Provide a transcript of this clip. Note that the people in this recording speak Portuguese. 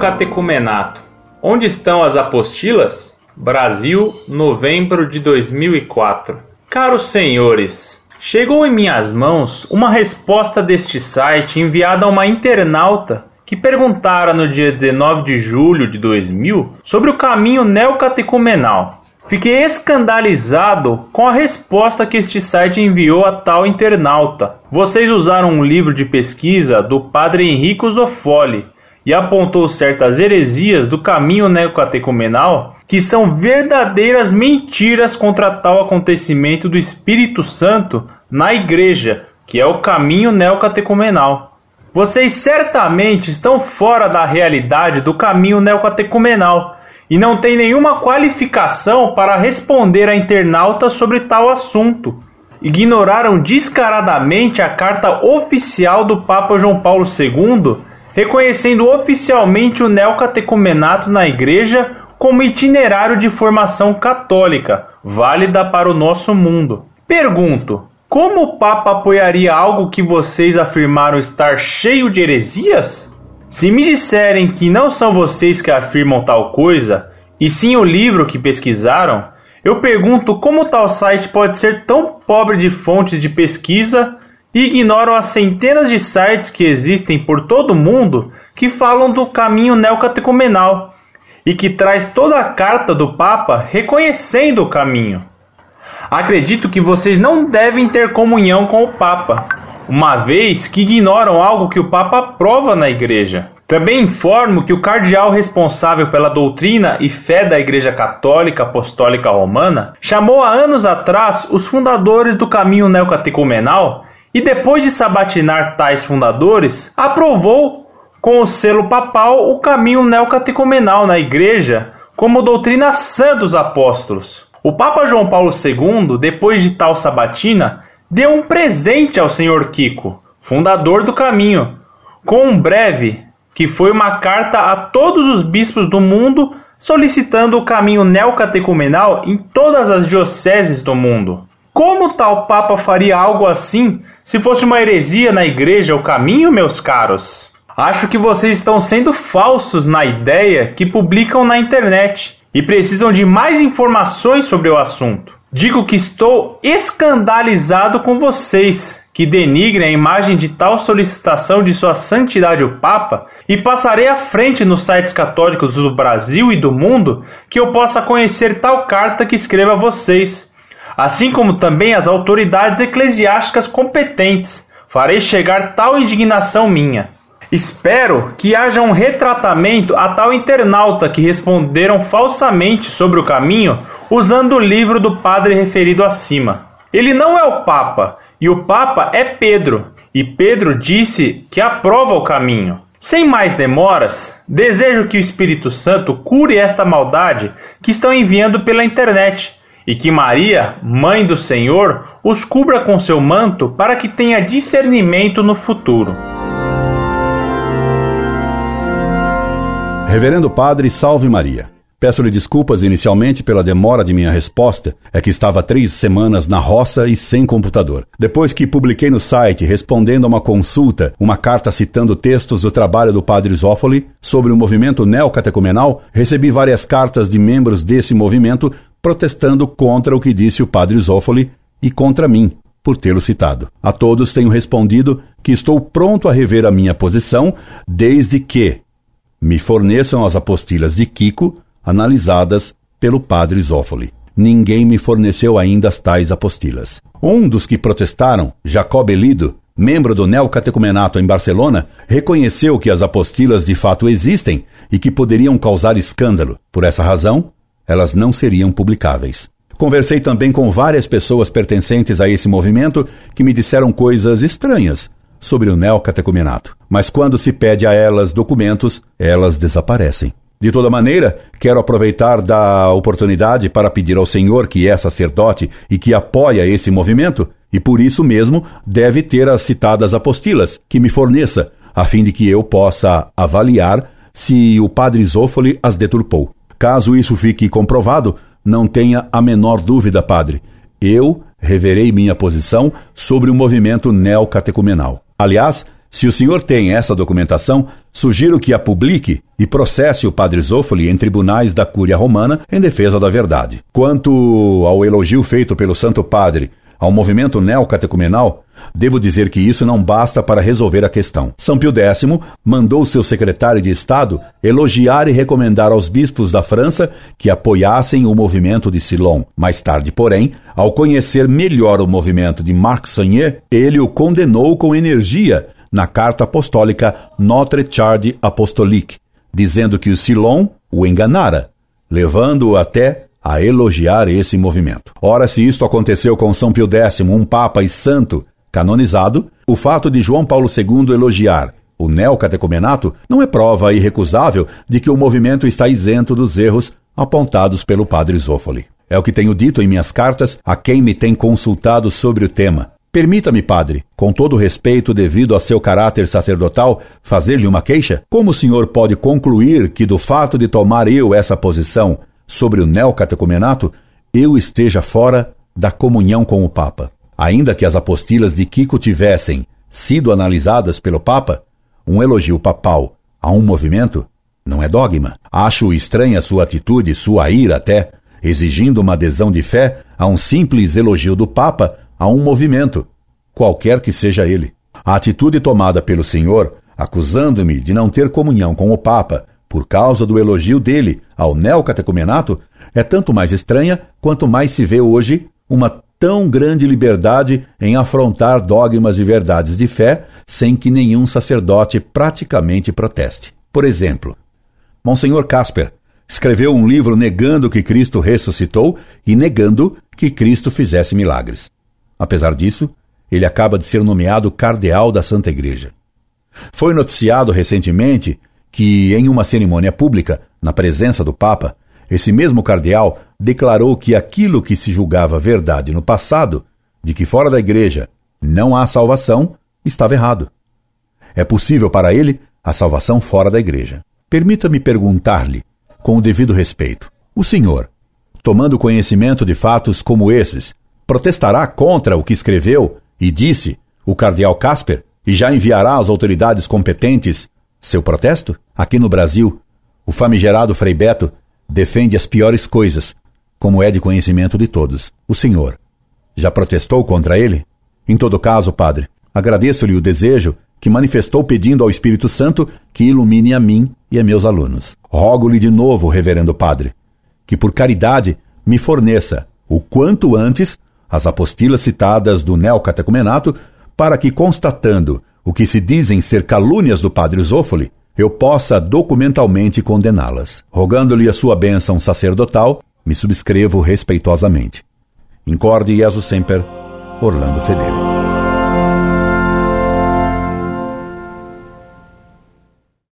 Neocatecumenato. Onde estão as apostilas? Brasil, novembro de 2004. Caros senhores, chegou em minhas mãos uma resposta deste site enviada a uma internauta que perguntara no dia 19 de julho de 2000 sobre o caminho neocatecumenal. Fiquei escandalizado com a resposta que este site enviou a tal internauta. Vocês usaram um livro de pesquisa do padre Henrico Zoffoli e apontou certas heresias do caminho neocatecumenal que são verdadeiras mentiras contra tal acontecimento do Espírito Santo na igreja, que é o caminho neocatecumenal. Vocês certamente estão fora da realidade do caminho neocatecumenal e não têm nenhuma qualificação para responder a internauta sobre tal assunto. Ignoraram descaradamente a carta oficial do Papa João Paulo II, reconhecendo oficialmente o neocatecumenato na Igreja como itinerário de formação católica, válida para o nosso mundo. Pergunto: como o Papa apoiaria algo que vocês afirmaram estar cheio de heresias? Se me disserem que não são vocês que afirmam tal coisa, e sim o livro que pesquisaram, eu pergunto como tal site pode ser tão pobre de fontes de pesquisa ignoram as centenas de sites que existem por todo o mundo que falam do caminho neocatecumenal e que traz toda a carta do Papa reconhecendo o caminho. Acredito que vocês não devem ter comunhão com o Papa, uma vez que ignoram algo que o Papa aprova na Igreja. Também informo que o cardeal responsável pela doutrina e fé da Igreja Católica Apostólica Romana chamou há anos atrás os fundadores do caminho neocatecumenal e, depois de sabatinar tais fundadores, aprovou com o selo papal o caminho neocatecumenal na Igreja como doutrina sã dos apóstolos. O Papa João Paulo II, depois de tal sabatina, deu um presente ao Sr. Kiko, fundador do caminho, com um breve, que foi uma carta a todos os bispos do mundo solicitando o caminho neocatecumenal em todas as dioceses do mundo. Como tal Papa faria algo assim se fosse uma heresia na igreja o caminho, meus caros? Acho que vocês estão sendo falsos na ideia que publicam na internet e precisam de mais informações sobre o assunto. Digo que estou escandalizado com vocês, que denigrem a imagem de tal solicitação de Sua Santidade o Papa, e passarei à frente nos sites católicos do Brasil e do mundo que eu possa conhecer tal carta que escreva a vocês, assim como também as autoridades eclesiásticas competentes. Farei chegar tal indignação minha. Espero que haja um retratamento a tal internauta que responderam falsamente sobre o caminho usando o livro do padre referido acima. Ele não é o Papa, e o Papa é Pedro, e Pedro disse que aprova o caminho. Sem mais demoras, desejo que o Espírito Santo cure esta maldade que estão enviando pela internet e que Maria, mãe do Senhor, os cubra com seu manto para que tenha discernimento no futuro. Reverendo Padre, salve Maria. Peço-lhe desculpas inicialmente pela demora de minha resposta, é que estava três semanas na roça e sem computador. Depois que publiquei no site, respondendo a uma consulta, uma carta citando textos do trabalho do Padre Zoffoli sobre o movimento neocatecumenal, recebi várias cartas de membros desse movimento protestando contra o que disse o Padre Zoffoli e contra mim, por tê-lo citado. A todos tenho respondido que estou pronto a rever a minha posição, desde que me forneçam as apostilas de Kiko, analisadas pelo padre Zoffoli. Ninguém me forneceu ainda as tais apostilas. Um dos que protestaram, Jacob Elido, membro do Neocatecumenato em Barcelona, reconheceu que as apostilas de fato existem e que poderiam causar escândalo. Por essa razão, elas não seriam publicáveis. Conversei também com várias pessoas pertencentes a esse movimento que me disseram coisas estranhas sobre o neocatecumenato. Mas quando se pede a elas documentos, elas desaparecem. De toda maneira, quero aproveitar da oportunidade para pedir ao Senhor, que é sacerdote e que apoia esse movimento, e por isso mesmo deve ter as citadas apostilas, que me forneça, a fim de que eu possa avaliar se o padre Zófoli as deturpou. Caso isso fique comprovado, não tenha a menor dúvida, padre. Eu reverei minha posição sobre o movimento neocatecumenal. Aliás, Se o senhor tem essa documentação, sugiro que a publique e processe o padre Zófoli em tribunais da Cúria Romana em defesa da verdade. Quanto ao elogio feito pelo Santo Padre ao movimento neocatecumenal, devo dizer que isso não basta para resolver a questão. São Pio X mandou seu secretário de Estado elogiar e recomendar aos bispos da França que apoiassem o movimento de Silon. Mais tarde, porém, ao conhecer melhor o movimento de Marc Sagnier, ele o condenou com energia na carta apostólica Notre Charge Apostolique, dizendo que o Silon o enganara, levando-o até a elogiar esse movimento. Ora, se isto aconteceu com São Pio X, um papa e santo canonizado, o fato de João Paulo II elogiar o neocatecumenato não é prova irrecusável de que o movimento está isento dos erros apontados pelo padre Zófoli. É o que tenho dito em minhas cartas a quem me tem consultado sobre o tema. Permita-me, padre, com todo respeito devido a seu caráter sacerdotal, fazer-lhe uma queixa? Como o senhor pode concluir que do fato de tomar eu essa posição sobre o neocatecumenato, eu esteja fora da comunhão com o Papa. Ainda que as apostilas de Kiko tivessem sido analisadas pelo Papa, um elogio papal a um movimento não é dogma. Acho estranha sua atitude, sua ira até, exigindo uma adesão de fé a um simples elogio do Papa a um movimento, qualquer que seja ele. A atitude tomada pelo Senhor, acusando-me de não ter comunhão com o Papa por causa do elogio dele ao neocatecumenato, é tanto mais estranha quanto mais se vê hoje uma tão grande liberdade em afrontar dogmas e verdades de fé sem que nenhum sacerdote praticamente proteste. Por exemplo, Monsenhor Casper escreveu um livro negando que Cristo ressuscitou e negando que Cristo fizesse milagres. Apesar disso, ele acaba de ser nomeado cardeal da Santa Igreja. Foi noticiado recentemente que, em uma cerimônia pública, na presença do Papa, esse mesmo cardeal declarou que aquilo que se julgava verdade no passado, de que fora da igreja não há salvação, estava errado. É possível para ele a salvação fora da igreja. Permita-me perguntar-lhe, com o devido respeito: o senhor, tomando conhecimento de fatos como esses, protestará contra o que escreveu e disse o cardeal Casper e já enviará às autoridades competentes seu protesto? Aqui no Brasil, o famigerado Frei Beto defende as piores coisas, como é de conhecimento de todos. O senhor já protestou contra ele? Em todo caso, padre, agradeço-lhe o desejo que manifestou pedindo ao Espírito Santo que ilumine a mim e a meus alunos. Rogo-lhe de novo, reverendo padre, que por caridade me forneça, o quanto antes, as apostilas citadas do neocatecumenato, para que, constatando o que se dizem ser calúnias do padre Zófoli, eu possa documentalmente condená-las. Rogando-lhe a sua bênção sacerdotal, me subscrevo respeitosamente. Incorde Jesus Semper, Orlando Fedeli.